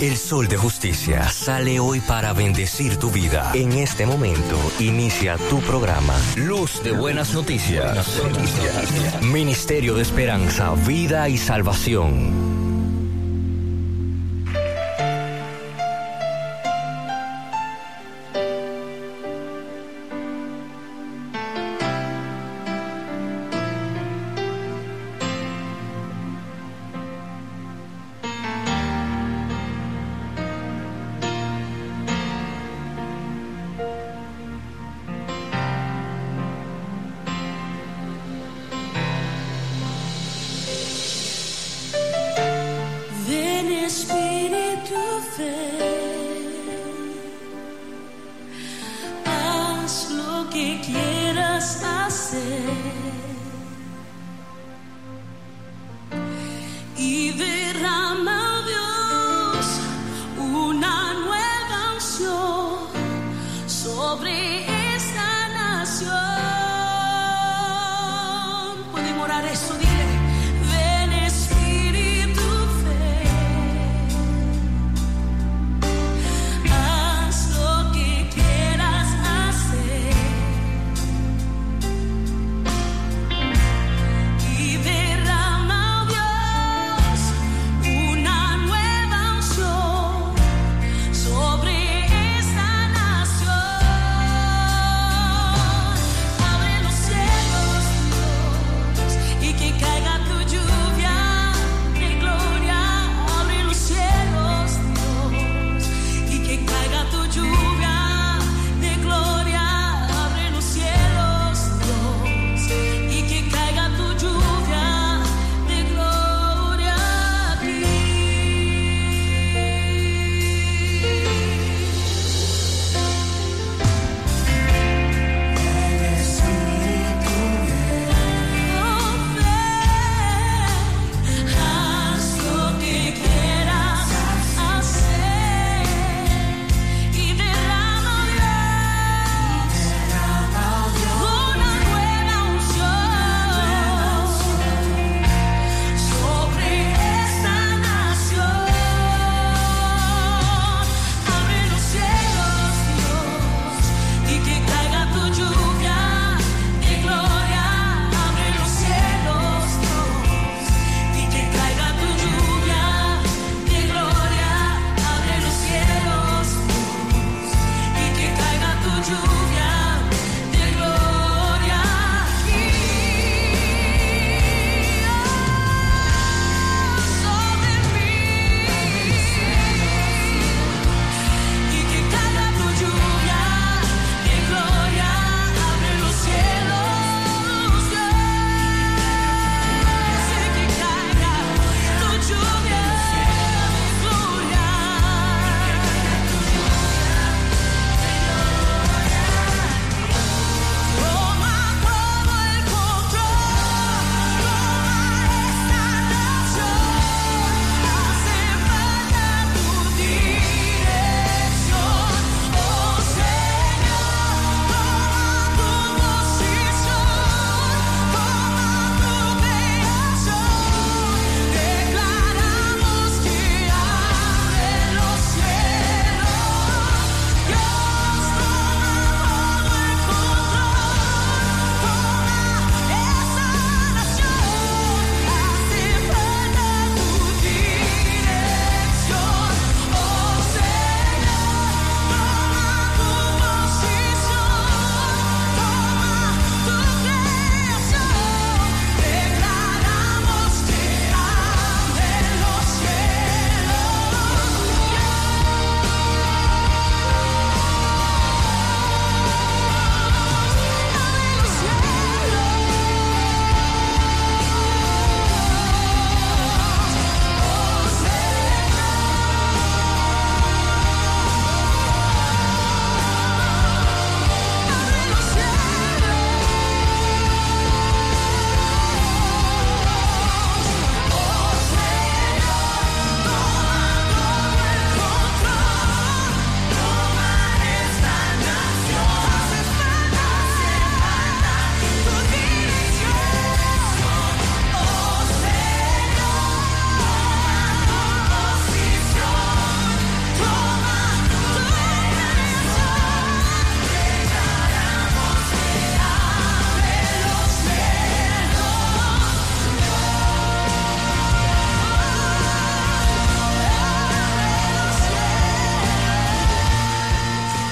El sol de justicia sale hoy para bendecir tu vida. En este momento inicia tu programa. Luz de buenas noticias. Ministerio de Esperanza, Vida y Salvación.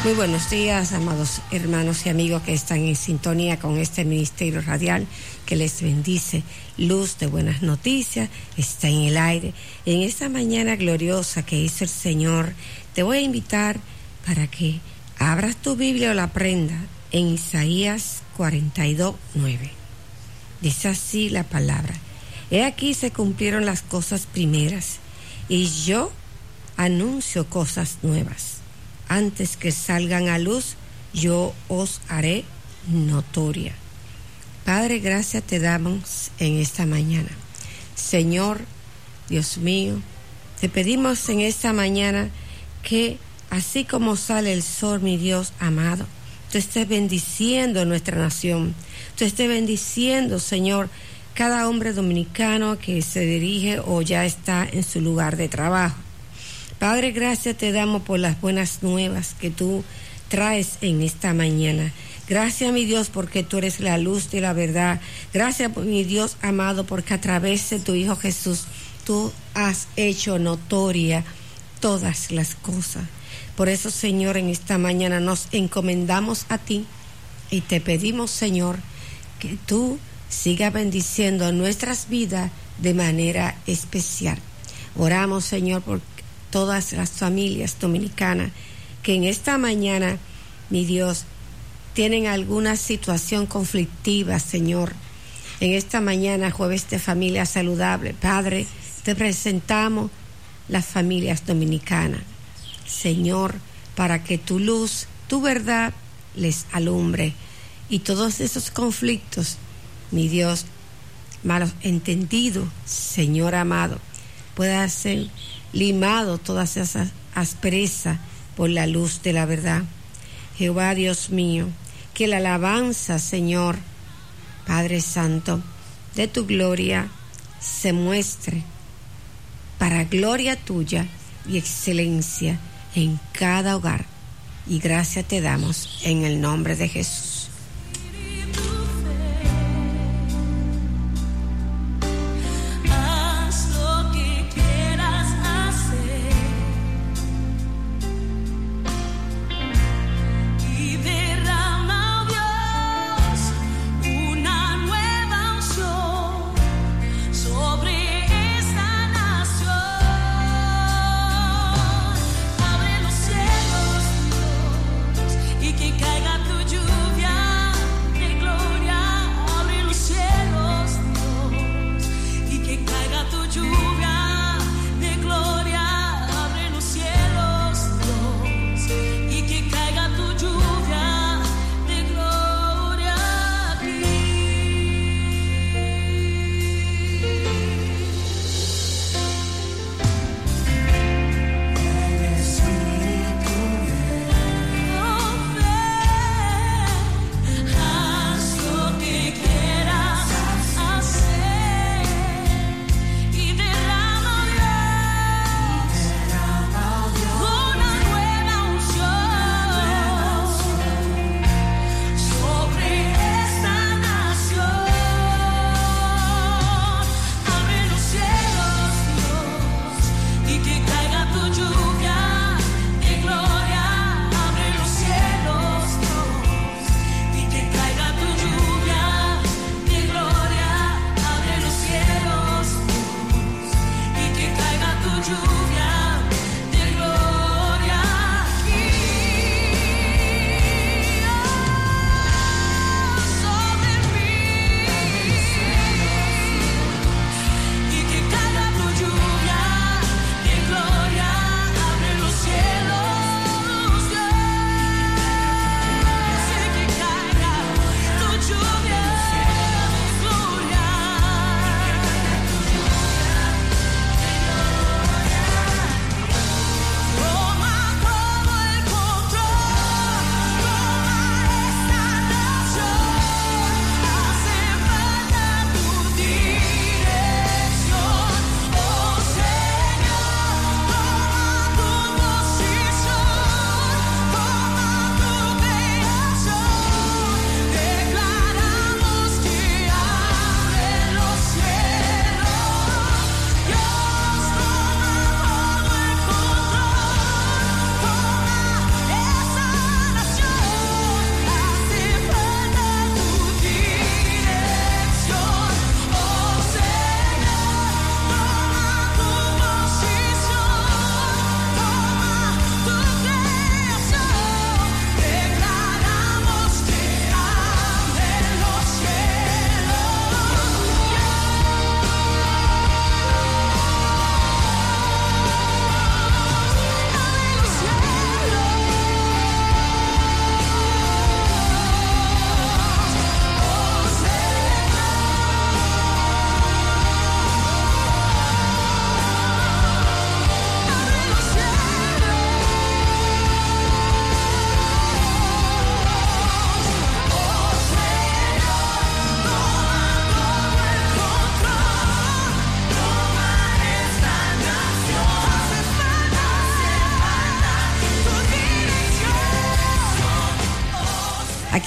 Muy buenos días, amados hermanos y amigos que están en sintonía con este ministerio radial que les bendice. Luz de buenas noticias está en el aire. En esta mañana gloriosa que hizo el Señor, te voy a invitar para que abras tu Biblia o la prenda en Isaías 42, 9. Dice así la palabra. He aquí se cumplieron las cosas primeras y yo anuncio cosas nuevas antes que salgan a luz, yo os haré notoria. Padre, gracias te damos en esta mañana. Señor, Dios mío, te pedimos en esta mañana que así como sale el sol, mi Dios amado, tú estés bendiciendo nuestra nación, tú estés bendiciendo, Señor, cada hombre dominicano que se dirige o ya está en su lugar de trabajo. Padre, gracias te damos por las buenas nuevas que tú traes en esta mañana. Gracias, mi Dios, porque tú eres la luz de la verdad. Gracias, mi Dios amado, porque a través de tu Hijo Jesús tú has hecho notoria todas las cosas. Por eso, Señor, en esta mañana nos encomendamos a ti y te pedimos, Señor, que tú sigas bendiciendo nuestras vidas de manera especial. Oramos, Señor, por todas las familias dominicanas que en esta mañana, mi Dios, tienen alguna situación conflictiva, Señor. En esta mañana, jueves de familia saludable, Padre, te presentamos las familias dominicanas. Señor, para que tu luz, tu verdad les alumbre y todos esos conflictos, mi Dios, malos entendidos, Señor amado, pueda ser limado todas esas asperezas por la luz de la verdad. Jehová Dios mío, que la alabanza, Señor, Padre Santo, de tu gloria se muestre para gloria tuya y excelencia en cada hogar. Y gracias te damos en el nombre de Jesús.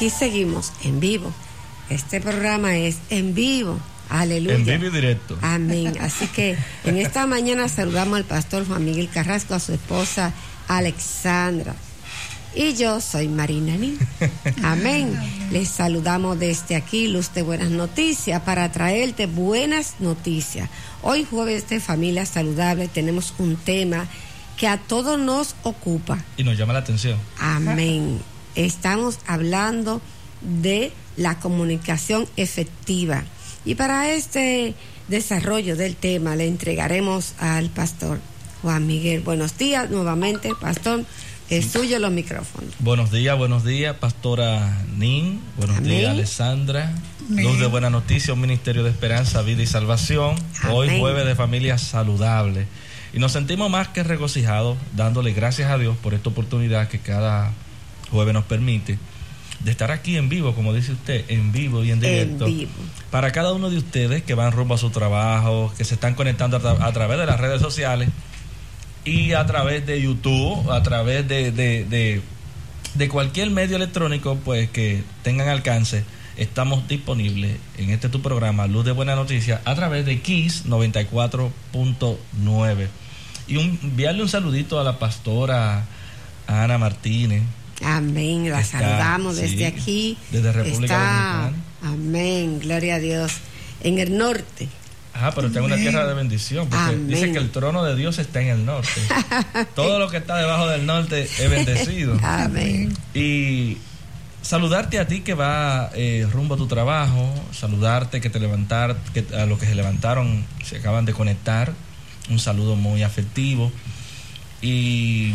Aquí seguimos en vivo. Este programa es en vivo. Aleluya. En vivo y directo. Amén. Así que en esta mañana saludamos al pastor Juan Miguel Carrasco, a su esposa Alexandra. Y yo soy Marina Nin. Amén. Les saludamos desde aquí, Luz de Buenas Noticias, para traerte buenas noticias. Hoy jueves de familia saludable tenemos un tema que a todos nos ocupa. Y nos llama la atención. Amén. Estamos hablando de la comunicación efectiva. Y para este desarrollo del tema le entregaremos al pastor Juan Miguel. Buenos días nuevamente, pastor. Es suyo los micrófonos. Buenos días, buenos días, pastora Nin. Buenos días, Alessandra. Luz de Buena Noticia, un Ministerio de Esperanza, Vida y Salvación. Hoy jueves de familia saludable. Y nos sentimos más que regocijados, dándole gracias a Dios por esta oportunidad que cada jueves nos permite de estar aquí en vivo, como dice usted, en vivo y en directo. Para cada uno de ustedes que van rumbo a su trabajo, que se están conectando a, través de las redes sociales y a través de YouTube, a través de, de, de, cualquier medio electrónico, pues que tengan alcance. Estamos disponibles en este tu programa, Luz de Buena Noticia, a través de Kiss 94.9. Y un, enviarle un saludito a la pastora Ana Martínez, Amén, la saludamos desde aquí. Desde República Dominicana. Amén, gloria a Dios. En el norte. Ah, pero está en una tierra de bendición, porque dice que el trono de Dios está en el norte. Todo lo que está debajo del norte es bendecido. Amén. Y saludarte a ti que va eh, rumbo a tu trabajo, saludarte que te levantar, que a los que se levantaron se acaban de conectar, un saludo muy afectivo. Y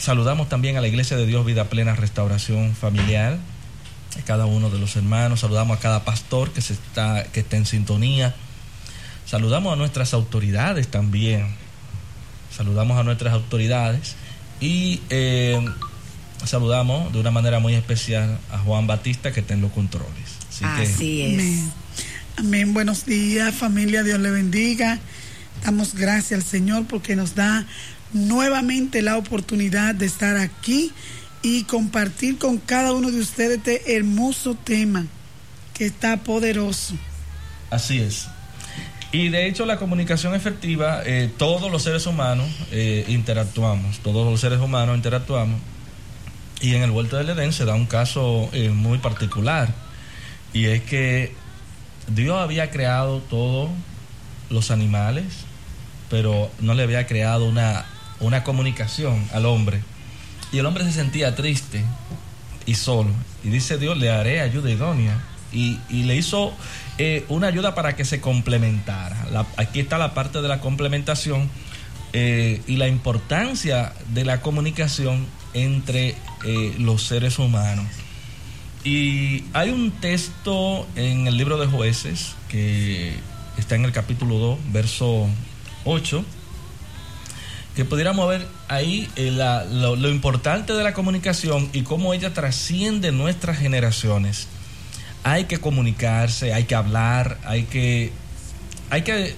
Saludamos también a la Iglesia de Dios Vida Plena Restauración Familiar, a cada uno de los hermanos, saludamos a cada pastor que, se está, que está en sintonía, saludamos a nuestras autoridades también, saludamos a nuestras autoridades y eh, saludamos de una manera muy especial a Juan Batista que está en los controles. Así, es. Amén. Amén. Buenos días familia, Dios le bendiga. Damos gracias al Señor porque nos da nuevamente la oportunidad de estar aquí y compartir con cada uno de ustedes este hermoso tema que está poderoso. Así es. Y de hecho la comunicación efectiva, eh, todos los seres humanos eh, interactuamos, todos los seres humanos interactuamos. Y en el vuelto del Edén se da un caso eh, muy particular. Y es que Dios había creado todos los animales, pero no le había creado una una comunicación al hombre. Y el hombre se sentía triste y solo. Y dice Dios, le haré ayuda idónea. Y, le hizo eh, una ayuda para que se complementara. aquí está la parte de la complementación eh, y la importancia de la comunicación entre eh, los seres humanos. Y hay un texto en el libro de jueces que está en el capítulo 2, verso 8 que pudiéramos ver ahí eh, lo, importante de la comunicación y cómo ella trasciende nuestras generaciones. Hay que comunicarse, hay que hablar, hay que, hay que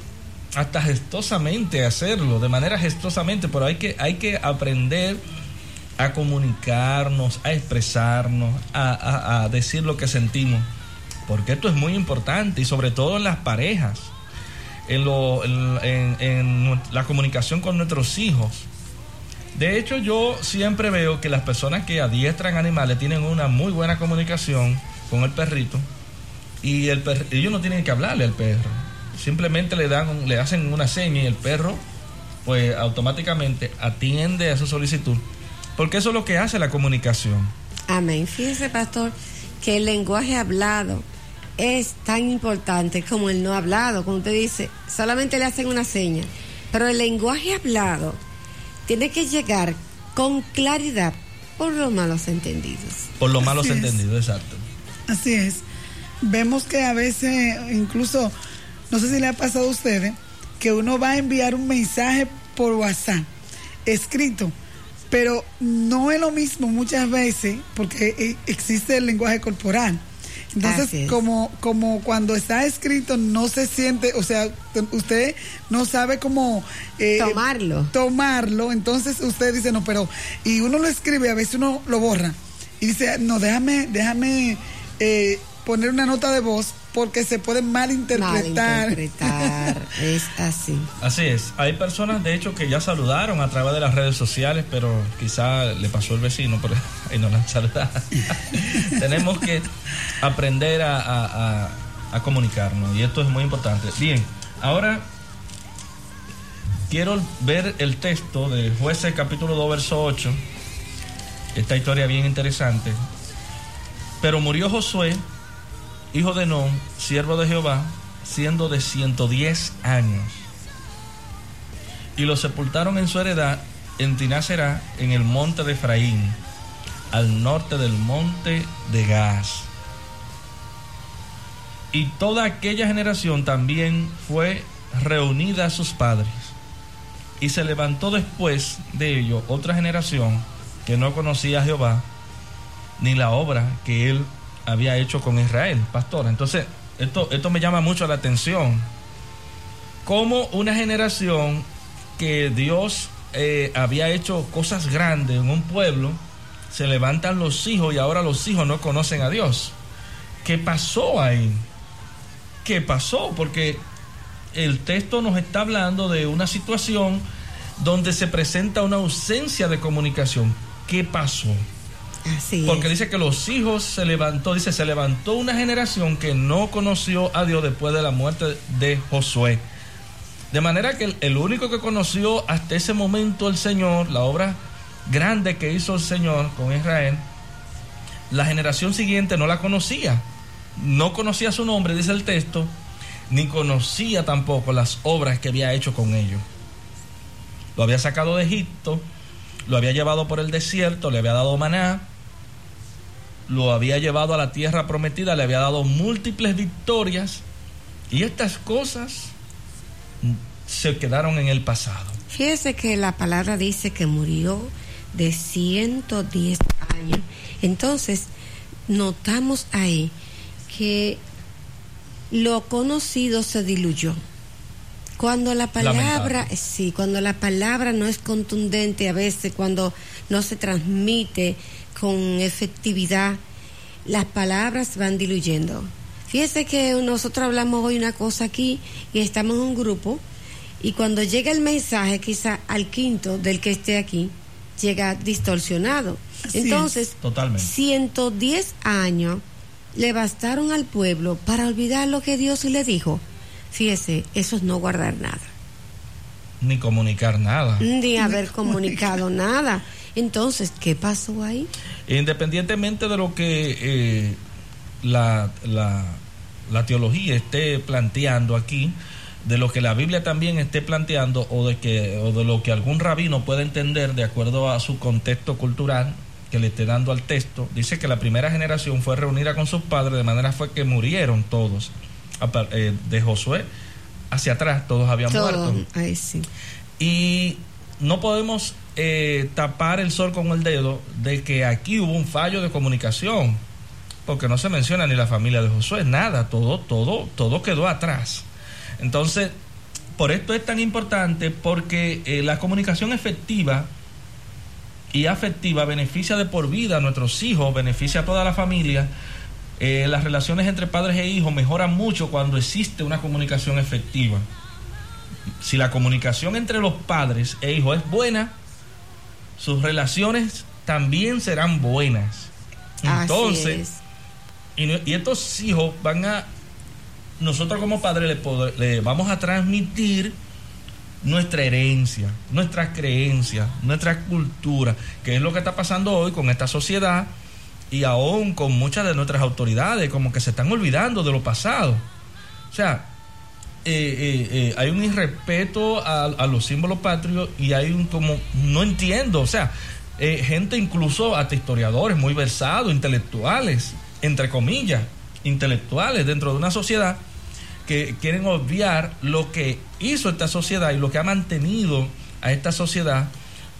hasta gestosamente hacerlo, de manera gestosamente, pero hay que, hay que aprender a comunicarnos, a expresarnos, a decir lo que sentimos, porque esto es muy importante y sobre todo en las parejas en, lo, en, la comunicación con nuestros hijos. De hecho, yo siempre veo que las personas que adiestran animales tienen una muy buena comunicación con el perrito y el ellos no tienen que hablarle al perro. Simplemente le dan, le hacen una seña y el perro, pues automáticamente atiende a su solicitud. Porque eso es lo que hace la comunicación. Amén. Fíjese, pastor, que el lenguaje hablado es tan importante como el no hablado. Como usted dice, solamente le hacen una seña. Pero el lenguaje hablado tiene que llegar con claridad por los malos entendidos. Por los malos entendidos, exacto. Así es. Vemos que a veces, incluso, no sé si le ha pasado a ustedes, que uno va a enviar un mensaje por WhatsApp escrito, pero no es lo mismo muchas veces porque eh, existe el lenguaje corporal entonces, como, como cuando está escrito no se siente, o sea, usted no sabe cómo eh, tomarlo. Tomarlo, entonces usted dice, no, pero, y uno lo escribe, a veces uno lo borra. y dice, no, déjame, déjame eh, poner una nota de voz porque se puede malinterpretar. Malinterpretar, es así. Así es. Hay personas, de hecho, que ya saludaron a través de las redes sociales, pero quizá le pasó el vecino, pero ahí no la han saludado. Tenemos que aprender a, a, a, comunicarnos y esto es muy importante. Bien, ahora quiero ver el texto de Jueces capítulo 2, verso 8. Esta historia bien interesante. Pero murió Josué hijo de Non, siervo de Jehová, siendo de 110 años. Y lo sepultaron en su heredad en Tinacera, en el monte de Efraín, al norte del monte de Gaz. Y toda aquella generación también fue reunida a sus padres. Y se levantó después de ello otra generación que no conocía a Jehová, ni la obra que él había hecho con Israel, pastor. Entonces, esto, esto me llama mucho la atención. Como una generación que Dios eh, había hecho cosas grandes en un pueblo, se levantan los hijos y ahora los hijos no conocen a Dios. ¿Qué pasó ahí? ¿Qué pasó? Porque el texto nos está hablando de una situación donde se presenta una ausencia de comunicación. ¿Qué pasó? Porque dice que los hijos se levantó, dice, se levantó una generación que no conoció a Dios después de la muerte de Josué. De manera que el, único que conoció hasta ese momento el Señor, la obra grande que hizo el Señor con Israel, la generación siguiente no la conocía. No conocía su nombre, dice el texto, ni conocía tampoco las obras que había hecho con ellos. Lo había sacado de Egipto, lo había llevado por el desierto, le había dado maná, lo había llevado a la tierra prometida, le había dado múltiples victorias y estas cosas se quedaron en el pasado. Fíjese que la palabra dice que murió de 110 años. Entonces, notamos ahí que lo conocido se diluyó. Cuando la palabra, sí, cuando la palabra no es contundente a veces, cuando no se transmite con efectividad, las palabras van diluyendo. Fíjese que nosotros hablamos hoy una cosa aquí y estamos en un grupo y cuando llega el mensaje quizá al quinto del que esté aquí, llega distorsionado. Entonces, totalmente. 110 años le bastaron al pueblo para olvidar lo que Dios le dijo. Fíjese, eso es no guardar nada. Ni comunicar nada. Ni haber comunicado nada. Entonces, ¿qué pasó ahí? Independientemente de lo que eh, la, la, teología esté planteando aquí, de lo que la Biblia también esté planteando o de que o de lo que algún rabino pueda entender de acuerdo a su contexto cultural que le esté dando al texto, dice que la primera generación fue reunida con sus padres, de manera fue que murieron todos. Eh, de Josué hacia atrás, todos habían muerto. Ahí sí. Y no podemos eh, tapar el sol con el dedo de que aquí hubo un fallo de comunicación, porque no se menciona ni la familia de Josué, nada, todo, todo, todo quedó atrás. Entonces, por esto es tan importante, porque eh, la comunicación efectiva y afectiva beneficia de por vida a nuestros hijos, beneficia a toda la familia. Eh, las relaciones entre padres e hijos mejoran mucho cuando existe una comunicación efectiva. Si la comunicación entre los padres e hijos es buena, sus relaciones también serán buenas. Entonces, y, estos hijos van a, nosotros como padres le, vamos a transmitir nuestra herencia, nuestras creencias, nuestra cultura, que es lo que está pasando hoy con esta sociedad y aún con muchas de nuestras autoridades, como que se están olvidando de lo pasado. O sea, eh, eh, eh, hay un irrespeto a, los símbolos patrios y hay un como, no entiendo, o sea, gente incluso hasta historiadores muy versados, intelectuales, entre comillas, intelectuales dentro de una sociedad que quieren obviar lo que hizo esta sociedad y lo que ha mantenido a esta sociedad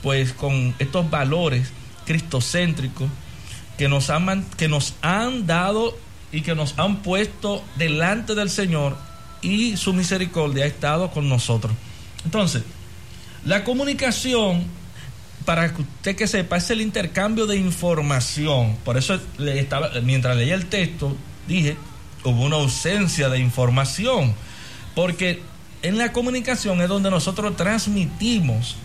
pues con estos valores cristocéntricos que nos han, que nos han dado y que nos han puesto delante del Señor y su misericordia ha estado con nosotros. Entonces, la comunicación para que usted que sepa, es el intercambio de información. Por eso estaba, mientras leía el texto, dije, hubo una ausencia de información. Porque en la comunicación es donde nosotros transmitimos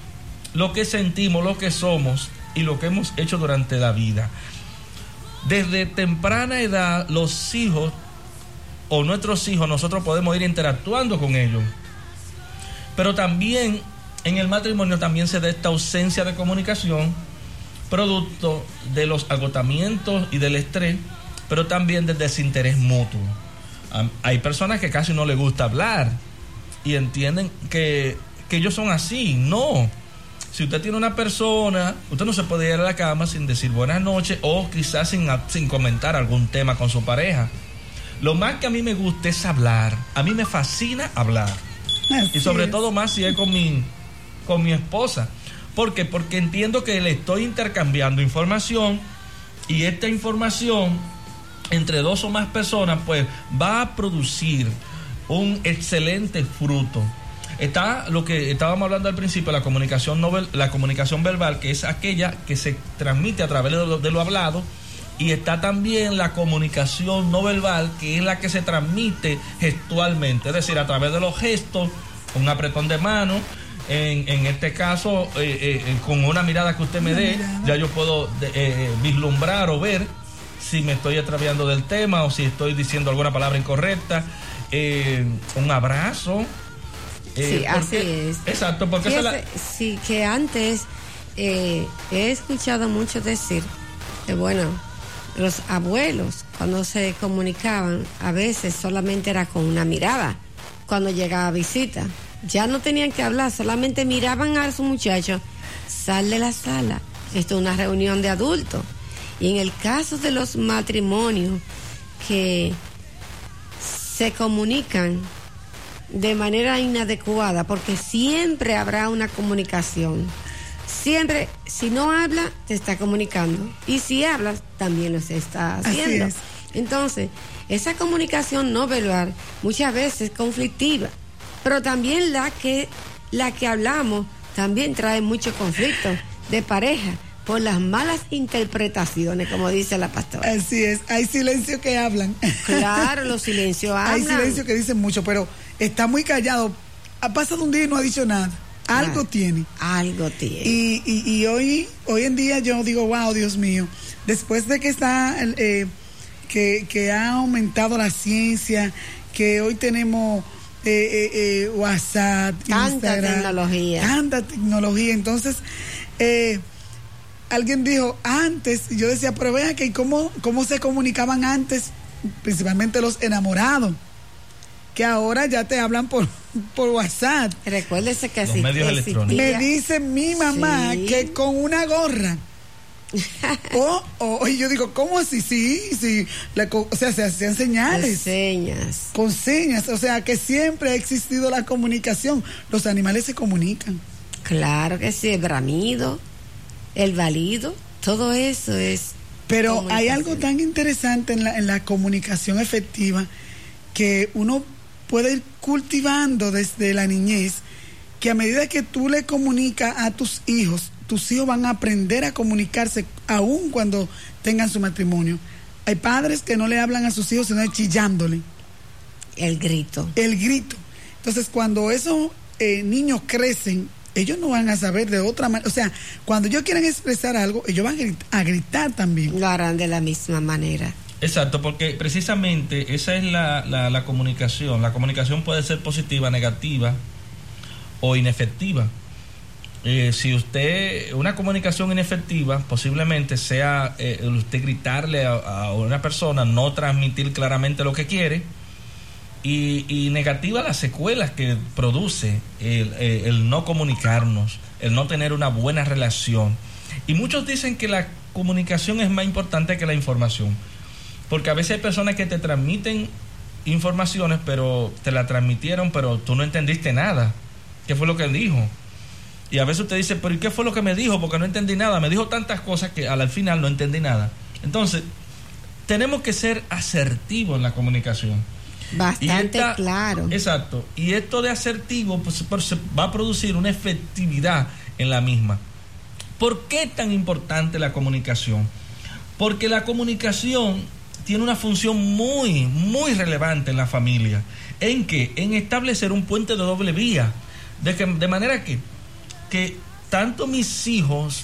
lo que sentimos, lo que somos y lo que hemos hecho durante la vida. Desde temprana edad, los hijos o nuestros hijos, nosotros podemos ir interactuando con ellos. Pero también en el matrimonio también se da esta ausencia de comunicación, producto de los agotamientos y del estrés, pero también del desinterés mutuo. Hay personas que casi no les gusta hablar y entienden que, que ellos son así. No. Si usted tiene una persona, usted no se puede ir a la cama sin decir buenas noches o quizás sin, sin comentar algún tema con su pareja. Lo más que a mí me gusta es hablar. A mí me fascina hablar. y sobre todo más si es con mi, con mi esposa. ¿Por qué? Porque entiendo que le estoy intercambiando información y esta información entre dos o más personas pues va a producir un excelente fruto. Está lo que estábamos hablando al principio, la comunicación, novel, la comunicación verbal, que es aquella que se transmite a través de lo, de lo hablado, y está también la comunicación no verbal, que es la que se transmite gestualmente, es decir, a través de los gestos, un apretón de mano, en, en este caso, eh, eh, eh, con una mirada que usted me dé, ya yo puedo vislumbrar o ver si me estoy extraviando del tema o si estoy diciendo alguna palabra incorrecta. un abrazo. sí, así es. Exacto, porque Sí, que antes he escuchado mucho decir que, bueno, los abuelos, cuando se comunicaban, a veces solamente era con una mirada, cuando llegaba visita. Ya no tenían que hablar, solamente miraban a su muchacho, sal de la sala, esto es una reunión de adultos. Y en el caso de los matrimonios que se comunican de manera inadecuada, porque siempre habrá una comunicación siempre, si no habla, te está comunicando. Y si hablas, también lo está haciendo. Entonces, esa comunicación no verbal muchas veces es conflictiva, pero también la que, la que hablamos también trae mucho conflicto de pareja por las malas interpretaciones, como dice la pastora. Así es, hay silencio que hablan. Claro, los silencios hablan. Hay silencio que dicen mucho, pero está muy callado. Ha pasado un día y no ha dicho nada. Algo tiene. Algo tiene. Y, y, hoy, hoy en día yo digo, wow, Dios mío, después de que está, eh, que, ha aumentado la ciencia, que hoy tenemos eh, eh, WhatsApp, tanta tecnología. Tanta tecnología. Entonces, alguien dijo antes, y yo decía, pero vean que cómo, cómo se comunicaban antes, principalmente los enamorados que ahora ya te hablan por, por WhatsApp. Recuérdese que así Me dice mi mamá que con una gorra. o, o, y yo digo, ¿cómo así? Sí, sí. o sea, se hacían señales. señas. Con señas. O sea, que siempre ha existido la comunicación. Los animales se comunican. Claro que sí, el bramido, el valido, todo eso es. Pero hay algo tan interesante en la, en la comunicación efectiva que uno puede ir cultivando desde la niñez, que a medida que tú le comunicas a tus hijos, tus hijos van a aprender a comunicarse aún cuando tengan su matrimonio. Hay padres que no le hablan a sus hijos sino chillándole. El grito. El grito. Entonces, cuando esos eh, niños crecen, ellos no van a saber de otra manera. O sea, cuando ellos quieren expresar algo, ellos van a gritar, a gritar también. Lo harán de la misma manera. Exacto, porque precisamente esa es la, la, comunicación. La comunicación puede ser positiva, negativa o inefectiva. Eh, si usted, una comunicación inefectiva, posiblemente sea eh, usted gritarle a, una persona, no transmitir claramente lo que quiere, y, y negativa las secuelas que produce eh, el no comunicarnos, el no tener una buena relación. Y muchos dicen que la comunicación es más importante que la información. Porque a veces hay personas que te transmiten informaciones, pero te la transmitieron, pero tú no entendiste nada. ¿Qué fue lo que él dijo? Y a veces usted dice, pero ¿y qué fue lo que me dijo? Porque no entendí nada. Me dijo tantas cosas que al final no entendí nada. Entonces, tenemos que ser asertivos en la comunicación. Bastante claro. Exacto. Y esto de asertivo pues, va a producir una efectividad en la misma. ¿Por qué es tan importante la comunicación? Porque la comunicación tiene una función muy, muy relevante en la familia. ¿En qué? En establecer un puente de doble vía. De, que, de manera que, que tanto mis hijos,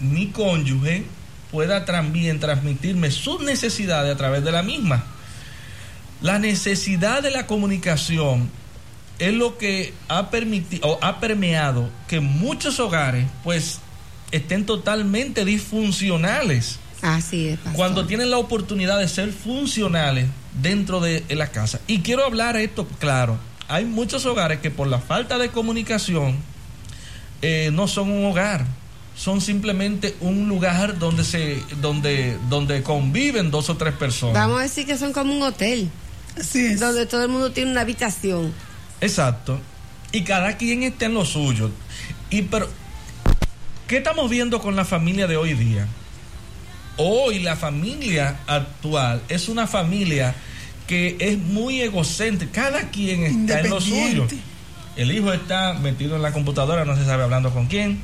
mi cónyuge, pueda también transmitirme sus necesidades a través de la misma. La necesidad de la comunicación es lo que ha permitido o ha permeado que muchos hogares pues estén totalmente disfuncionales. Así es. Cuando tienen la oportunidad de ser funcionales dentro de la casa. Y quiero hablar esto claro. Hay muchos hogares que por la falta de comunicación eh, no son un hogar, son simplemente un lugar donde se donde donde conviven dos o tres personas. Vamos a decir que son como un hotel. Así es. Donde todo el mundo tiene una habitación. Exacto. Y cada quien está en lo suyo. Y pero ¿qué estamos viendo con la familia de hoy día? Hoy la familia actual es una familia que es muy egocéntrica. Cada quien está en lo suyo. El hijo está metido en la computadora, no se sabe hablando con quién.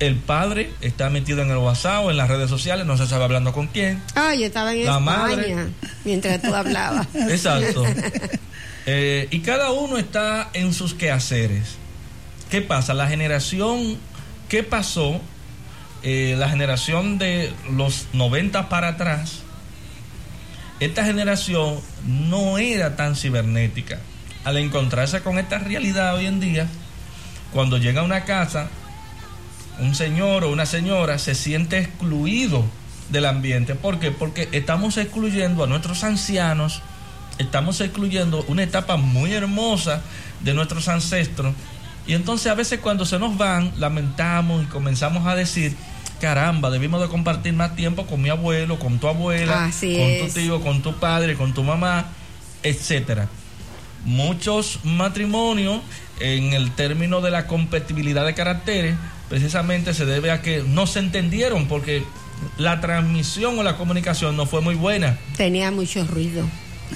El padre está metido en el WhatsApp o en las redes sociales, no se sabe hablando con quién. Ah, yo estaba en La España madre. mientras tú hablabas. Exacto. Eh, y cada uno está en sus quehaceres. ¿Qué pasa? La generación, ¿qué pasó? Eh, la generación de los 90 para atrás, esta generación no era tan cibernética. Al encontrarse con esta realidad hoy en día, cuando llega a una casa, un señor o una señora se siente excluido del ambiente. ¿Por qué? Porque estamos excluyendo a nuestros ancianos, estamos excluyendo una etapa muy hermosa de nuestros ancestros. Y entonces a veces cuando se nos van, lamentamos y comenzamos a decir, caramba, debimos de compartir más tiempo con mi abuelo, con tu abuela, Así con es. tu tío, con tu padre, con tu mamá, etcétera. Muchos matrimonios, en el término de la compatibilidad de caracteres, precisamente se debe a que no se entendieron porque la transmisión o la comunicación no fue muy buena. Tenía mucho ruido.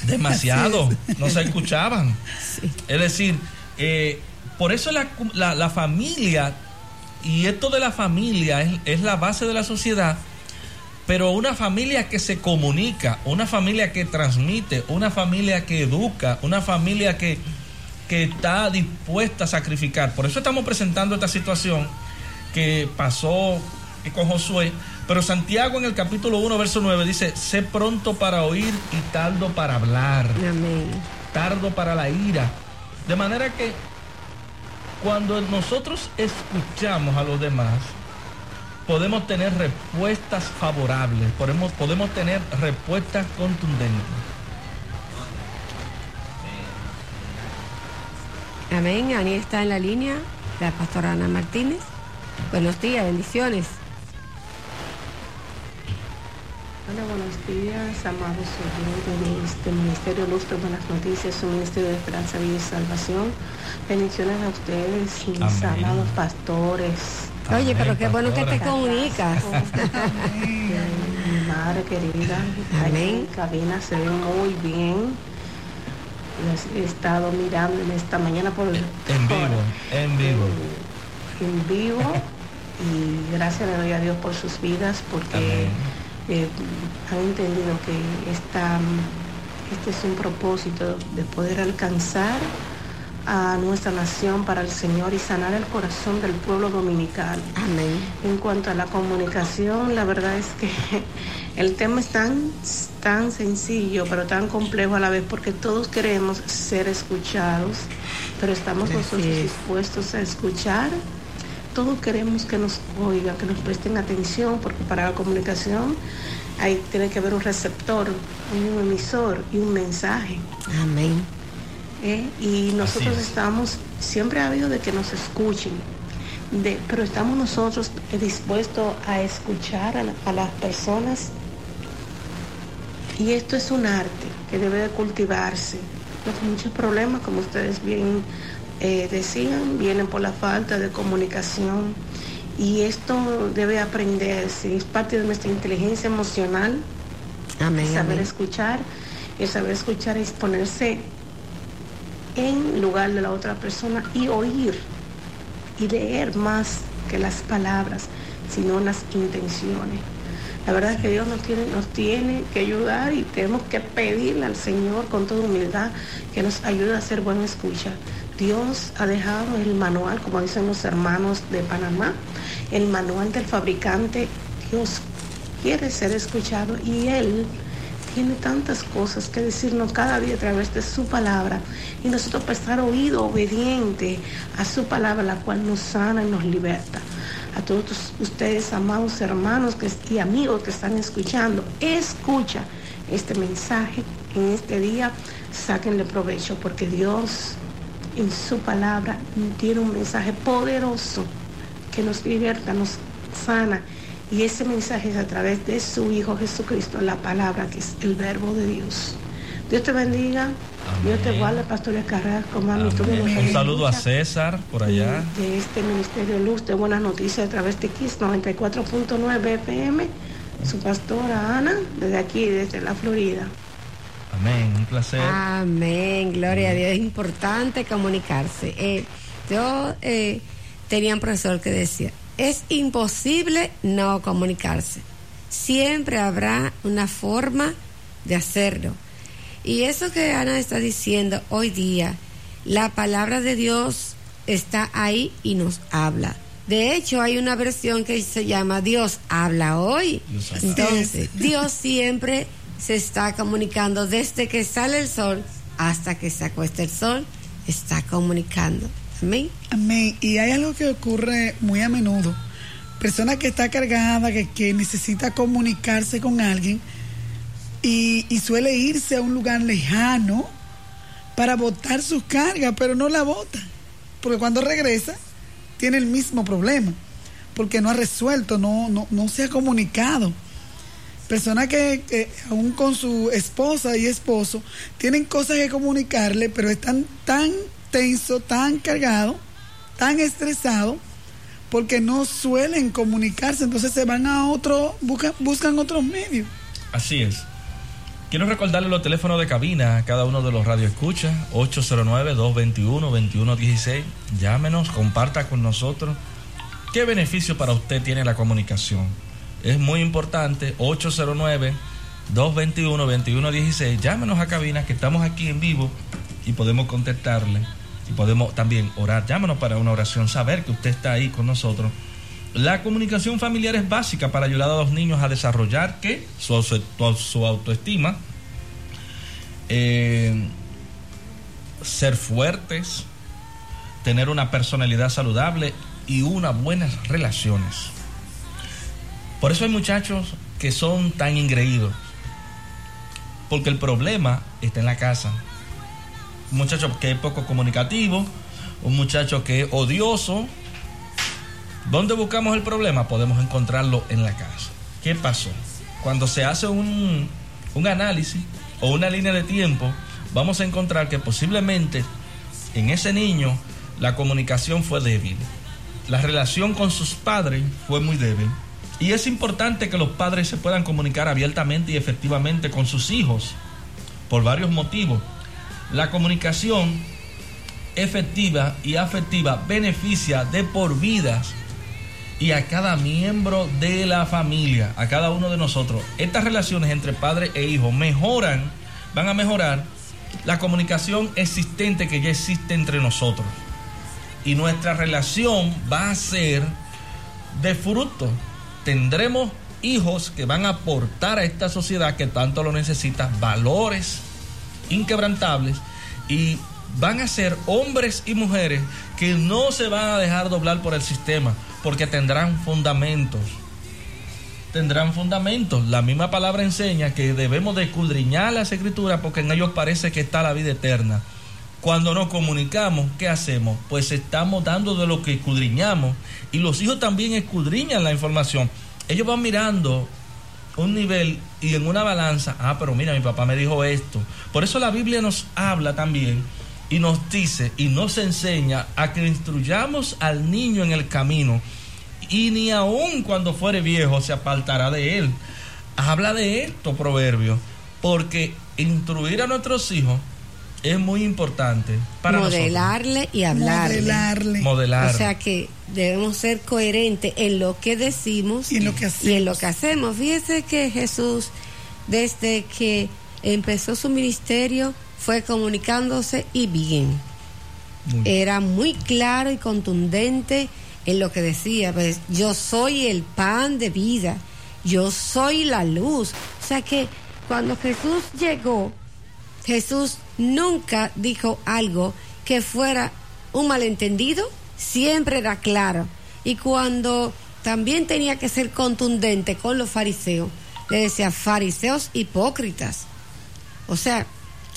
Demasiado, no se escuchaban. Sí. Es decir, eh, por eso la, la- la familia, y esto de la familia es, es la base de la sociedad, pero una familia que se comunica, una familia que transmite, una familia que educa, una familia que, que está dispuesta a sacrificar. Por eso estamos presentando esta situación que pasó con Josué, pero Santiago en el capítulo 1, verso 9 dice, sé pronto para oír y tardo para hablar Amén. tardo para la ira. De manera que cuando nosotros escuchamos a los demás, podemos tener respuestas favorables, podemos, podemos tener respuestas contundentes. Amén. Ani está en la línea, la pastora Ana Martínez. Buenos días, bendiciones. Hola, buenos días, amados oyentes de este Ministerio Luz de Buenas Noticias, su Ministerio de Esperanza, Vida y Salvación. Bendiciones a ustedes, mis Amén. amados pastores. Oye, pero qué bueno que te comunicas. Mi madre querida, Amén. en cabina se ve muy bien. He estado mirando en esta mañana por En vivo, en vivo. en vivo y gracias le doy a Dios por sus vidas porque Amén. Eh, han entendido que esta, este es un propósito de poder alcanzar a nuestra nación para el Señor y sanar el corazón del pueblo dominicano. Amén. En cuanto a la comunicación, la verdad es que el tema es tan, tan sencillo, pero tan complejo a la vez, porque todos queremos ser escuchados, pero estamos nosotros es. dispuestos a escuchar. Todos queremos que nos oigan, que nos presten atención, porque para la comunicación hay, tiene que haber un receptor, un emisor y un mensaje. Amén. ¿eh? y nosotros es. estamos, siempre ha habido de que nos escuchen, de- pero estamos nosotros dispuestos a escuchar a, la- a las personas y esto es un arte que debe de cultivarse. Los muchos problemas, como ustedes bien eh, decían, vienen por la falta de comunicación y esto debe aprenderse, es parte de nuestra inteligencia emocional Amén. saber amén. escuchar, el saber escuchar es ponerse en lugar de la otra persona y oír y leer más que las palabras, sino las intenciones. La verdad es que Dios nos tiene, nos tiene que ayudar y tenemos que pedirle al Señor con toda humildad que nos ayude a hacer buena escucha. Dios ha dejado el manual, como dicen los hermanos de Panamá, el manual del fabricante. Dios quiere ser escuchado y Él tiene tantas cosas que decirnos cada día a través de su palabra y nosotros prestar oído obediente a su palabra, la cual nos sana y nos liberta. A todos ustedes, amados hermanos y amigos que están escuchando, escucha este mensaje en este día, sáquenle provecho porque Dios en su palabra tiene un mensaje poderoso que nos liberta, nos sana y ese mensaje es a través de su Hijo Jesucristo, la palabra que es el verbo de Dios. Dios te bendiga. Dios te guarde, Pastora Carrera, como Un saludo a César por allá. De este Ministerio Luz de Buenas Noticias a través de Kiss 94.9 FM. Su pastora Ana, desde aquí, desde la Florida. Amén, un placer. Amén, gloria a Dios. Es importante comunicarse. Eh, yo eh, tenía un profesor que decía, es imposible no comunicarse. Siempre habrá una forma de hacerlo. Y eso que Ana está diciendo hoy día, la palabra de Dios está ahí y nos habla. De hecho, hay una versión que se llama Dios habla hoy. Entonces, Dios siempre se está comunicando desde que sale el sol hasta que se acuesta el sol, está comunicando. Amén. Amén. Y hay algo que ocurre muy a menudo. Persona que está cargada, que, que necesita comunicarse con alguien y, y, suele irse a un lugar lejano para botar sus cargas, pero no la bota. Porque cuando regresa, tiene el mismo problema. Porque no ha resuelto, no, no, no se ha comunicado. Personas que, aún con su esposa y esposo tienen cosas que comunicarle, pero están tan tenso, tan cargados, tan estresados, porque no suelen comunicarse, entonces se van a otro, buscan, buscan otros medios. Así es. Quiero recordarle los teléfonos de cabina a cada uno de los radioescuchas, 809-221-2116. Llámenos, comparta con nosotros. ¿Qué beneficio para usted tiene la comunicación? Es muy importante, 809-221-2116. Llámenos a cabina que estamos aquí en vivo y podemos contestarle y podemos también orar. Llámenos para una oración, saber que usted está ahí con nosotros. La comunicación familiar es básica para ayudar a los niños a desarrollar ¿qué? Su, autoestima, eh, ser fuertes, tener una personalidad saludable y unas buenas relaciones. Por eso hay muchachos que son tan ingreídos. Porque el problema está en la casa. Un muchacho que es poco comunicativo, un muchacho que es odioso. ¿Dónde buscamos el problema? Podemos encontrarlo en la casa. ¿Qué pasó? Cuando se hace un, un análisis o una línea de tiempo, vamos a encontrar que posiblemente en ese niño la comunicación fue débil. La relación con sus padres fue muy débil y es importante que los padres se puedan comunicar abiertamente y efectivamente con sus hijos por varios motivos. La comunicación efectiva y afectiva beneficia de por vidas y a cada miembro de la familia, a cada uno de nosotros. Estas relaciones entre padre e hijo mejoran, van a mejorar la comunicación existente que ya existe entre nosotros. Y nuestra relación va a ser de fruto tendremos hijos que van a aportar a esta sociedad que tanto lo necesita, valores inquebrantables y van a ser hombres y mujeres que no se van a dejar doblar por el sistema porque tendrán fundamentos. Tendrán fundamentos. La misma palabra enseña que debemos de escudriñar las escrituras porque en ellos parece que está la vida eterna. Cuando nos comunicamos, ¿qué hacemos? Pues estamos dando de lo que escudriñamos y los hijos también escudriñan la información. Ellos van mirando un nivel y en una balanza, ah, pero mira, mi papá me dijo esto. Por eso la Biblia nos habla también y nos dice y nos enseña a que instruyamos al niño en el camino y ni aun cuando fuere viejo se apartará de él. Habla de esto, proverbio, porque instruir a nuestros hijos es muy importante para modelarle y hablarle. Modelarle. Modelar. O sea que debemos ser coherentes en lo que decimos Y en lo que hacemos. y en lo que hacemos. Fíjese que Jesús, desde que empezó su ministerio, fue comunicándose y bien. Muy bien. Era muy claro y contundente en lo que decía. Pues, yo soy el pan de vida. Yo soy la luz. O sea que cuando Jesús llegó, Jesús nunca dijo algo que fuera un malentendido, siempre era claro. Y cuando también tenía que ser contundente con los fariseos, le decía fariseos hipócritas. O sea,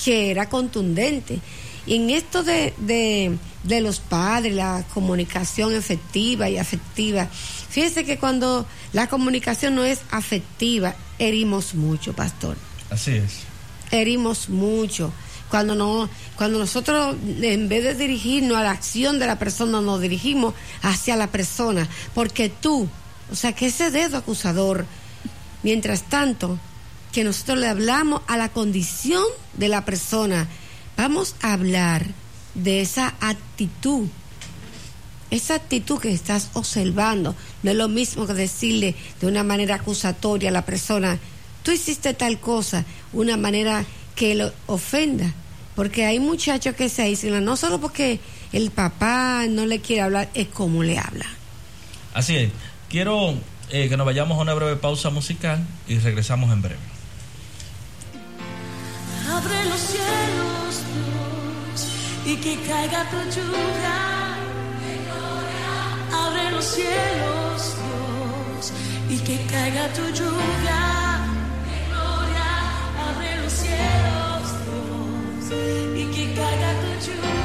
que era contundente. Y en esto de, de, de los padres, la comunicación efectiva y afectiva, fíjese que cuando la comunicación no es afectiva, herimos mucho, pastor Así es. herimos mucho. Cuando no, cuando nosotros en vez de dirigirnos a la acción de la persona, nos dirigimos hacia la persona, porque tú, o sea, que ese dedo acusador, mientras tanto, que nosotros le hablamos a la condición de la persona, vamos a hablar de esa actitud. Esa actitud que estás observando. No es lo mismo que decirle de una manera acusatoria a la persona, tú hiciste tal cosa, una manera que lo ofenda. Porque hay muchachos que se aíslan, no solo porque el papá no le quiere hablar, es como le habla. Así es. Quiero eh, que nos vayamos a una breve pausa musical y regresamos en breve. Abre los cielos, Dios, y que caiga tu lluvia. Abre los cielos, Dios, y que caiga tu lluvia. Abre los cielos, Dios, y que caiga tu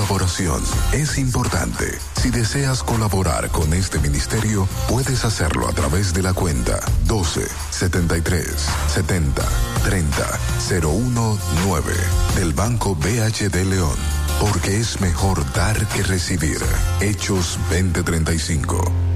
colaboración es importante. Si deseas colaborar con este ministerio, puedes hacerlo a través de la cuenta 12 73 70 30 019 del Banco BHD León. Porque es mejor dar que recibir. Hechos 2035.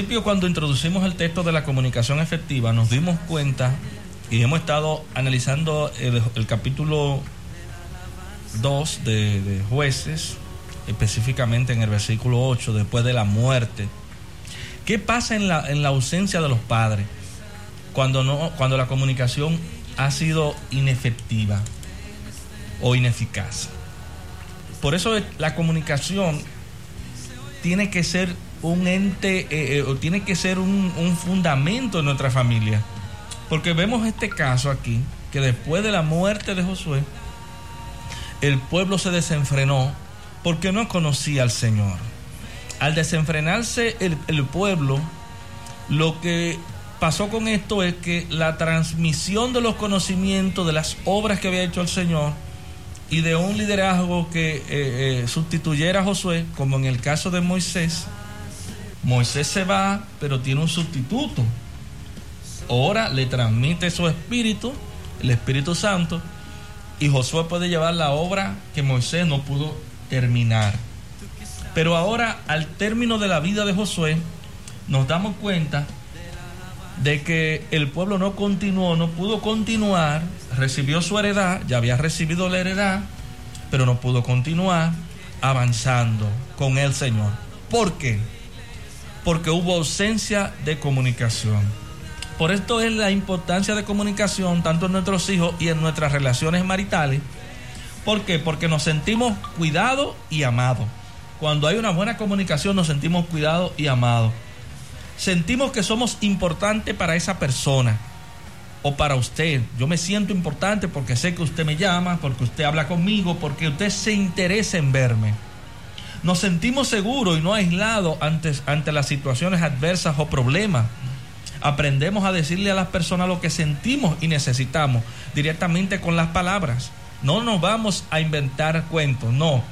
Principio, cuando introducimos el texto de la comunicación efectiva, nos dimos cuenta y hemos estado analizando el, capítulo 2 de, de jueces, específicamente en el versículo 8, después de la muerte. ¿Qué pasa en la, en la ausencia de los padres cuando, no, cuando la comunicación ha sido inefectiva o ineficaz? Por eso la comunicación tiene que ser un ente eh, eh, o tiene que ser un, un fundamento en nuestra familia. Porque vemos este caso aquí, que después de la muerte de Josué, el pueblo se desenfrenó porque no conocía al Señor. Al desenfrenarse el, el pueblo, lo que pasó con esto es que la transmisión de los conocimientos, de las obras que había hecho el Señor y de un liderazgo que eh, sustituyera a Josué, como en el caso de Moisés, Moisés se va, pero tiene un sustituto. Ahora le transmite su espíritu, el Espíritu Santo, y Josué puede llevar la obra que Moisés no pudo terminar. Pero ahora, al término de la vida de Josué, nos damos cuenta de que el pueblo no continuó, no pudo continuar, recibió su heredad, ya había recibido la heredad, pero no pudo continuar avanzando con el Señor. ¿Por qué? Porque hubo ausencia de comunicación. Por esto es la importancia de comunicación tanto en nuestros hijos y en nuestras relaciones maritales. ¿Por qué? Porque nos sentimos cuidados y amados. Cuando hay una buena comunicación nos sentimos cuidados y amados sentimos que somos importantes para esa persona o para usted. Yo me siento importante porque sé que usted me llama, porque usted habla conmigo, porque usted se interesa en verme. Nos sentimos seguros y no aislados ante, ante las situaciones adversas o problemas. Aprendemos a decirle a las personas lo que sentimos y necesitamos directamente con las palabras. No nos vamos a inventar cuentos, no.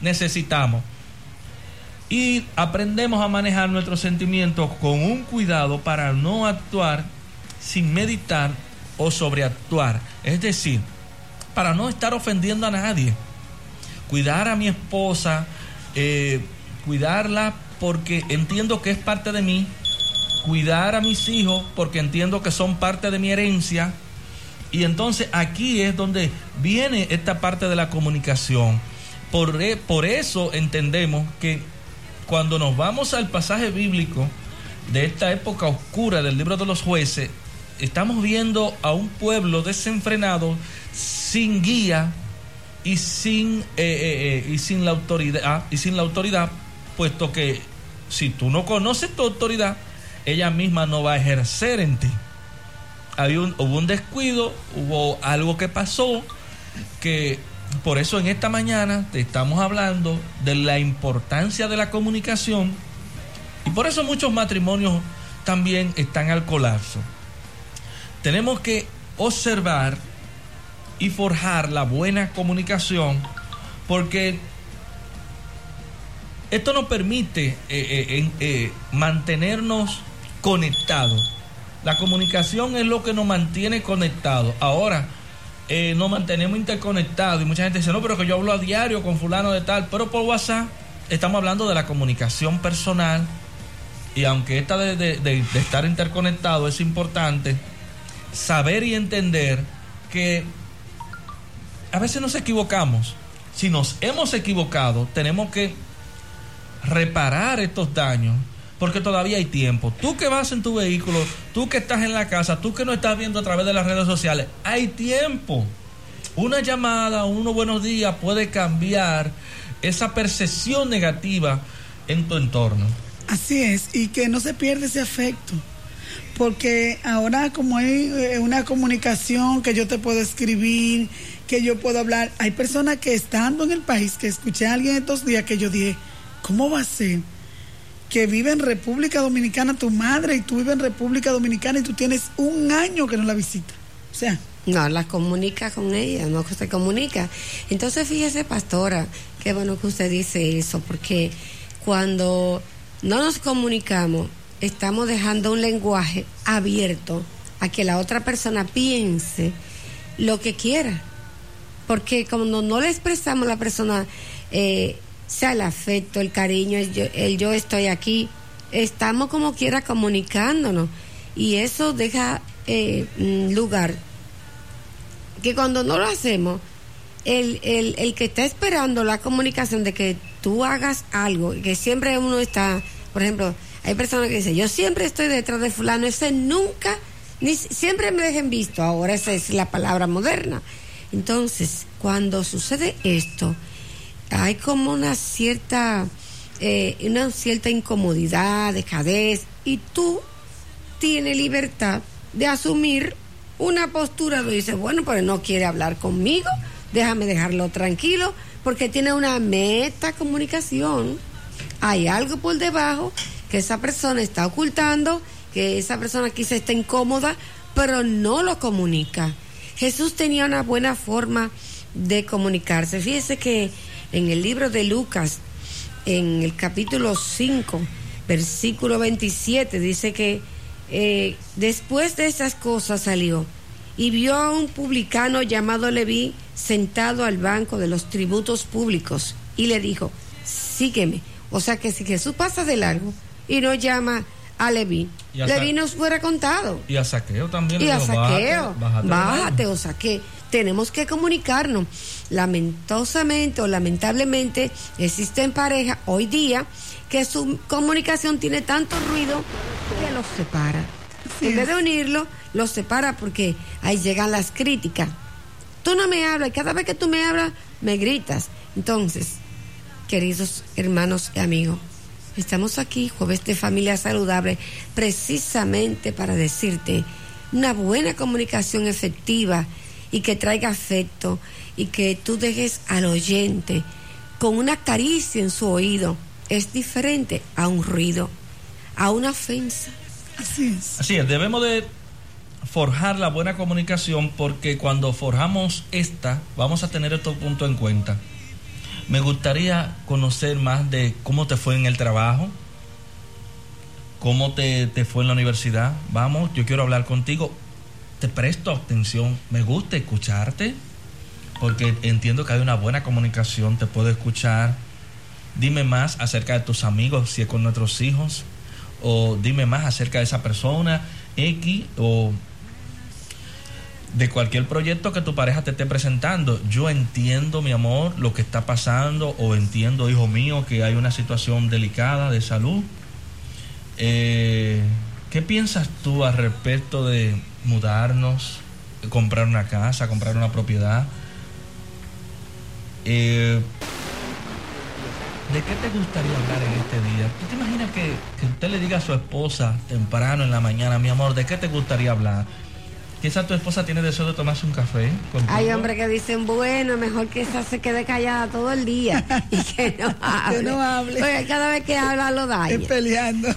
Necesitamos y aprendemos a manejar nuestros sentimientos con un cuidado para no actuar sin meditar o sobreactuar. Es decir, para no estar ofendiendo a nadie. Cuidar a mi esposa, eh, cuidarla porque entiendo que es parte de mí. Cuidar a mis hijos porque entiendo que son parte de mi herencia. Y entonces aquí es donde viene esta parte de la comunicación. Por, e, por eso entendemos que cuando nos vamos al pasaje bíblico de esta época oscura del libro de los jueces, estamos viendo a un pueblo desenfrenado, sin guía y sin, eh, eh, eh, y sin la autoridad, y sin la autoridad, puesto que si tú no conoces tu autoridad, ella misma no va a ejercer en ti. un, hubo un descuido, hubo algo que pasó que por eso en esta mañana te estamos hablando de la importancia de la comunicación y por eso muchos matrimonios también están al colapso. Tenemos que observar y forjar la buena comunicación porque esto nos permite eh, eh, eh, mantenernos conectados. La comunicación es lo que nos mantiene conectados. Ahora, nos mantenemos interconectados. Y mucha gente dice, no, pero que yo hablo a diario con fulano de tal, pero por WhatsApp estamos hablando de la comunicación personal. Y aunque esta de estar interconectado es importante, saber y entender que a veces nos equivocamos. Si nos hemos equivocado, tenemos que reparar estos daños porque todavía hay tiempo. Tú que vas en tu vehículo, tú que estás en la casa, tú que no estás viendo a través de las redes sociales, hay tiempo. Una llamada, unos buenos días puede cambiar esa percepción negativa en tu entorno. Así es, y que no se pierda ese afecto. Porque ahora como hay eh, una comunicación que yo te puedo escribir, que yo puedo hablar, hay personas que estando en el país, que escuché a alguien estos días que yo dije, ¿cómo va a ser? que vive en República Dominicana, tu madre, y tú vives en República Dominicana y tú tienes un año que no la visita. O sea. No, la comunica con ella, no se comunica. Entonces, fíjese, pastora, qué bueno que usted dice eso, porque cuando no nos comunicamos, estamos dejando un lenguaje abierto a que la otra persona piense lo que quiera. Porque cuando no le expresamos a la persona eh, sea el afecto, el cariño, el yo, estoy aquí, estamos como quiera comunicándonos y eso deja eh, lugar que cuando no lo hacemos, el, el, el que está esperando la comunicación de que tú hagas algo, que siempre uno está, por ejemplo, hay personas que dicen, yo siempre estoy detrás de fulano, ese nunca, ni siempre me dejen visto, ahora esa es la palabra moderna. Entonces, cuando sucede esto, hay como una cierta eh, una cierta incomodidad, dejadez, y tú tienes libertad de asumir una postura donde dices, bueno, pero no quiere hablar conmigo, déjame dejarlo tranquilo, porque tiene una meta comunicación. Hay algo por debajo que esa persona está ocultando, que esa persona quizá está incómoda, pero no lo comunica. Jesús tenía una buena forma de comunicarse. Fíjese que en el libro de Lucas, en el capítulo 5, versículo 27, dice que eh, después de esas cosas salió y vio a un publicano llamado Leví sentado al banco de los tributos públicos y le dijo, sígueme. O sea que si Jesús pasa de largo y no llama a Leví, Leví nos fuera contado. Y a Saqueo también. Y a Saqueo, bájate, bájate o Saqueo. Tenemos que comunicarnos. Lamentosamente o lamentablemente existen parejas hoy día que su comunicación tiene tanto ruido que los separa. en vez de unirlo, los separa porque ahí llegan las críticas. Tú no me hablas y cada vez que tú me hablas, me gritas. Entonces, queridos hermanos y amigos, estamos aquí, jueves de familia saludable, precisamente para decirte una buena comunicación efectiva y que traiga afecto y que tú dejes al oyente con una caricia en su oído es diferente a un ruido, a una ofensa. Así es. Así es, debemos de forjar la buena comunicación porque cuando forjamos esta vamos a tener estos puntos en cuenta. Me gustaría conocer más de cómo te fue en el trabajo, cómo te, te fue en la universidad. Vamos, yo quiero hablar contigo. Te presto atención, me gusta escucharte porque entiendo que hay una buena comunicación, te puedo escuchar. Dime más acerca de tus amigos, si es con nuestros hijos, o dime más acerca de esa persona X o de cualquier proyecto que tu pareja te esté presentando. Yo entiendo, mi amor, lo que está pasando o entiendo, hijo mío, que hay una situación delicada de salud. Eh, ¿Qué piensas tú al respecto de mudarnos, comprar una casa, comprar una propiedad? Eh, ¿De qué te gustaría hablar en este día? ¿Tú te imaginas que, que, usted le diga a su esposa temprano en la mañana, mi amor, ¿de qué te gustaría hablar? Quizá tu esposa tiene deseo de tomarse un café. Hay hombres que dicen, bueno, mejor que esa se quede callada todo el día y que no hable. que no hable. cada vez que habla lo da. Es peleando.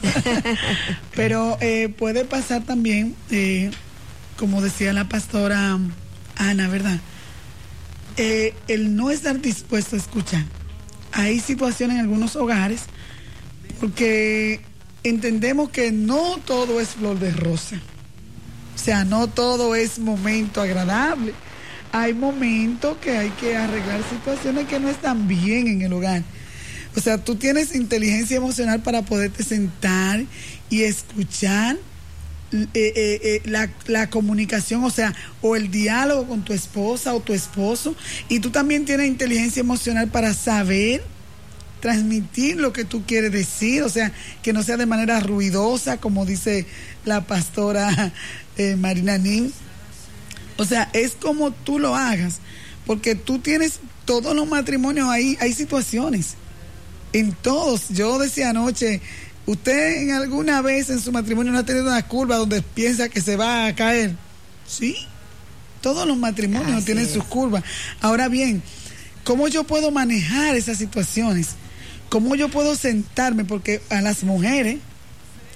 Pero eh, puede pasar también, eh, como decía la pastora Ana, ¿verdad? Eh, el no estar dispuesto a escuchar. Hay situaciones en algunos hogares porque entendemos que no todo es flor de rosa. O sea, no todo es momento agradable. Hay momentos que hay que arreglar situaciones que no están bien en el hogar. O sea, tú tienes inteligencia emocional para poderte sentar y escuchar eh, eh, eh, la, la, comunicación, o sea, o el diálogo con tu esposa o tu esposo, y tú también tienes inteligencia emocional para saber transmitir lo que tú quieres decir, o sea, que no sea de manera ruidosa, como dice la pastora Marina Nin. O sea, es como tú lo hagas, porque tú tienes todos los matrimonios ahí, hay situaciones. En todos, yo decía anoche, ¿Usted en alguna vez en su matrimonio no ha tenido una curva donde piensa que se va a caer? Sí. Todos los matrimonios tienen sus curvas. Ahora bien, ¿cómo yo puedo manejar esas situaciones? ¿Cómo yo puedo sentarme? Porque a las mujeres,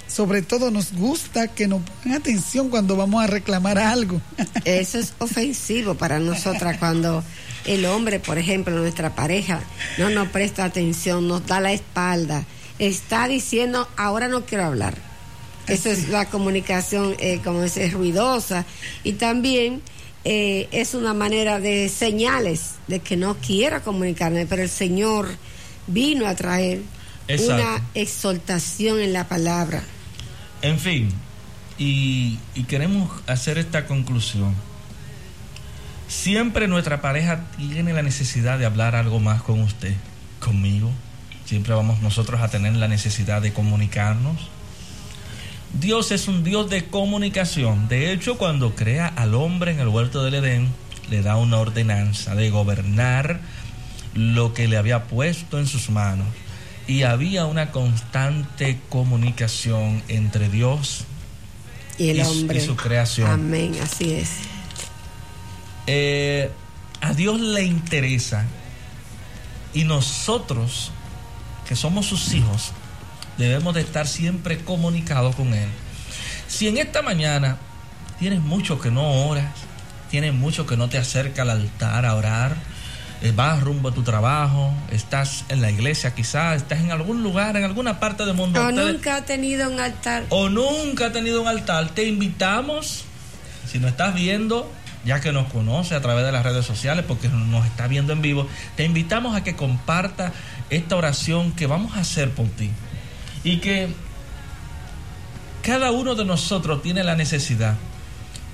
sobre todo, nos gusta que nos pongan atención cuando vamos a reclamar algo. Eso es ofensivo para nosotras cuando el hombre, por ejemplo, nuestra pareja, no nos presta atención, nos da la espalda está diciendo, ahora no quiero hablar. Esa es la comunicación, eh, como es ruidosa. Y también eh, es una manera de señales de que no quiera comunicarme, pero el Señor vino a traer una exaltación en la palabra. En fin, y, y queremos hacer esta conclusión. Siempre nuestra pareja tiene la necesidad de hablar algo más con usted, conmigo, Siempre vamos nosotros a tener la necesidad de comunicarnos. Dios es un Dios de comunicación. De hecho, cuando crea al hombre en el huerto del Edén, le da una ordenanza de gobernar lo que le había puesto en sus manos. Y había una constante comunicación entre Dios y el y hombre. y su creación. Amén, así es. Eh, a Dios le interesa y nosotros, que somos sus hijos, debemos de estar siempre comunicados con Él. Si en esta mañana tienes mucho que no oras, tienes mucho que no te acerca al altar a orar, vas rumbo a tu trabajo, estás en la iglesia quizás, estás en algún lugar, en alguna parte del mundo. O ustedes- nunca ha tenido un altar. o nunca ha tenido un altar, te invitamos, si nos estás viendo, ya que nos conoce a través de las redes sociales, porque nos está viendo en vivo, te invitamos a que comparta esta oración que vamos a hacer por ti. Y que cada uno de nosotros tiene la necesidad,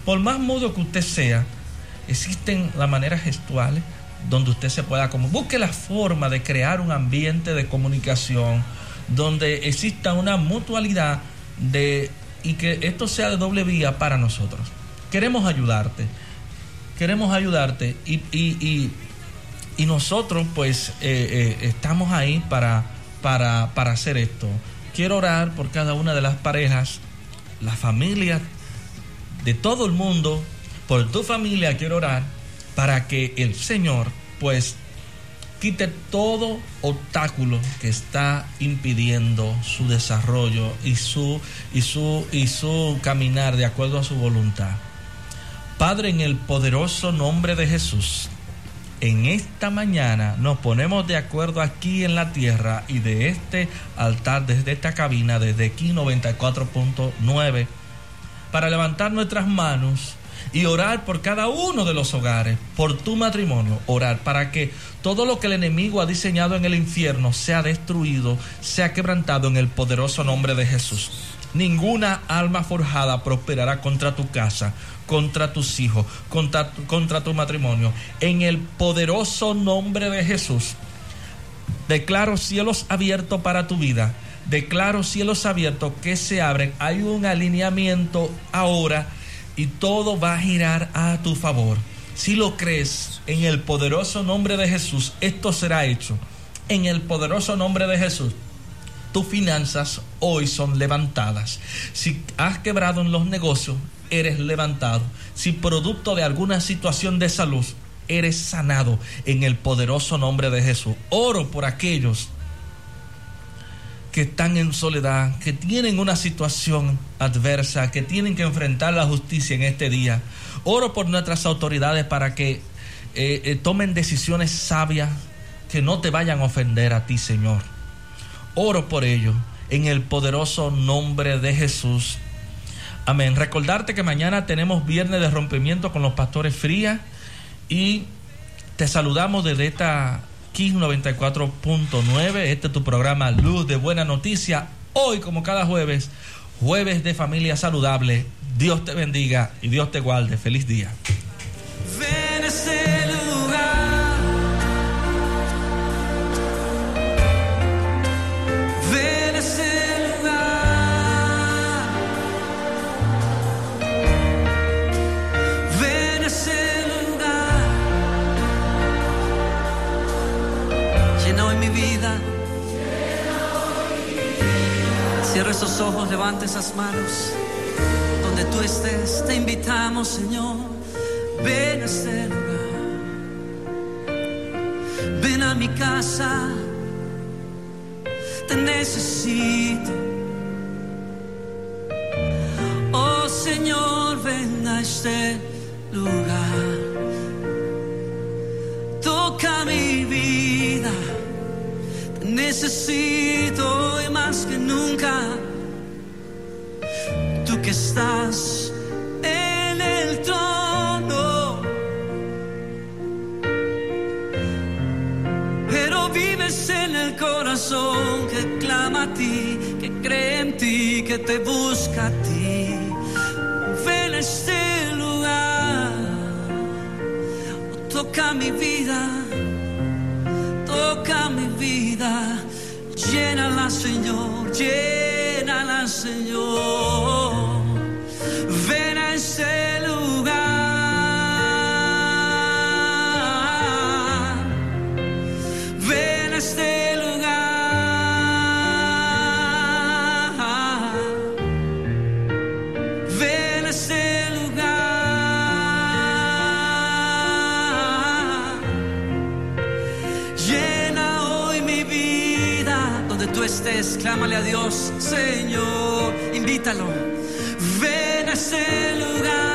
por más mudo que usted sea, existen las maneras gestuales donde usted se pueda como busque la forma de crear un ambiente de comunicación donde exista una mutualidad de y que esto sea de doble vía para nosotros. Queremos ayudarte, queremos ayudarte y, y- y- nosotros pues eh, eh, estamos ahí para, para, para hacer esto. Quiero orar por cada una de las parejas, las familias de todo el mundo, por tu familia quiero orar para que el Señor pues quite todo obstáculo que está impidiendo su desarrollo y su y su y su caminar de acuerdo a su voluntad. Padre, en el poderoso nombre de Jesús, en esta mañana nos ponemos de acuerdo aquí en la tierra y de este altar, desde esta cabina, desde aquí 94.9, para levantar nuestras manos y orar por cada uno de los hogares, por tu matrimonio, orar para que todo lo que el enemigo ha diseñado en el infierno sea destruido, sea quebrantado en el poderoso nombre de Jesús. Ninguna alma forjada prosperará contra tu casa, contra tus hijos, contra tu, matrimonio. En el poderoso nombre de Jesús, declaro cielos abiertos para tu vida. Declaro cielos abiertos que se abren. Hay un alineamiento ahora y todo va a girar a tu favor. Si lo crees, en el poderoso nombre de Jesús, esto será hecho. En el poderoso nombre de Jesús tus finanzas hoy son levantadas. Si has quebrado en los negocios, eres levantado. Si producto de alguna situación de salud, eres sanado en el poderoso nombre de Jesús. Oro por aquellos que están en soledad, que tienen una situación adversa, que tienen que enfrentar la justicia en este día. Oro por nuestras autoridades para que eh, eh, tomen decisiones sabias que no te vayan a ofender a ti, Señor. Oro por ello en el poderoso nombre de Jesús. Amén. Recordarte que mañana tenemos viernes de rompimiento con los pastores Frías y te saludamos desde esta Kiss 94.9. Este es tu programa Luz de Buena Noticia. Hoy, como cada jueves, jueves de familia saludable. Dios te bendiga y Dios te guarde. Feliz día. Ojos, levanta esas manos. Donde tú estés, te invitamos, Señor. Ven a este lugar. Ven a mi casa. Te necesito. Oh Señor, ven a este lugar. Toca mi vida. Te necesito hoy más que nunca. Estás en el trono. Pero vives en el corazón que clama a ti, que cree en ti, que te busca a ti. Ven a este lugar, toca mi vida, toca mi vida, llénala Señor, llénala Señor lugar. Ven a este lugar. Ven a este lugar. Llena hoy mi vida donde tú estés. Clámale a Dios, Señor. Invítalo ese lugar.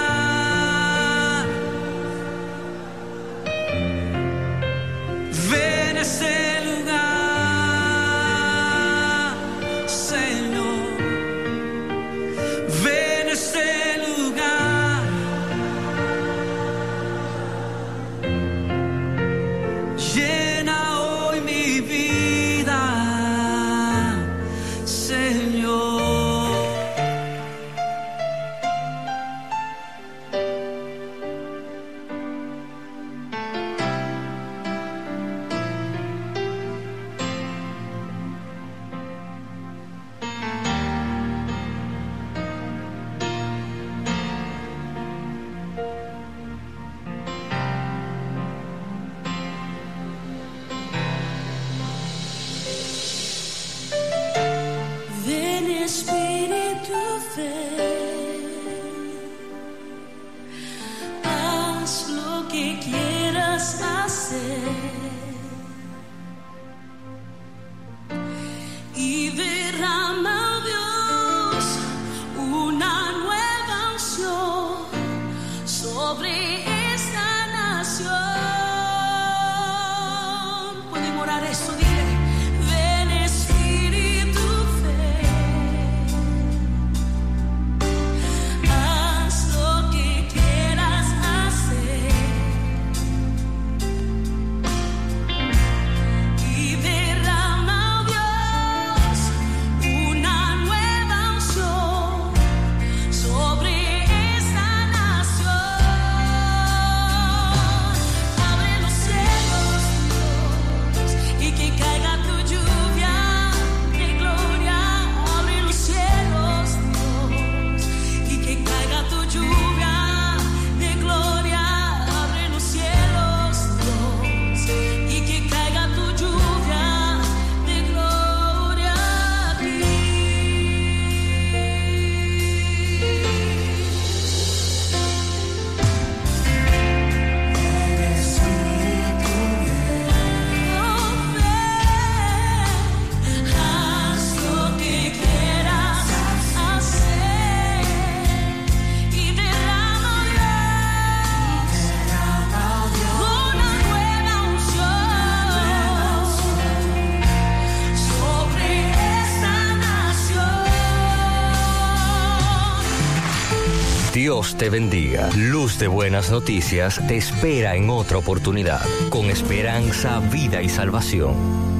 bendiga. Luz de Buenas Noticias te espera en otra oportunidad, con esperanza, vida y salvación.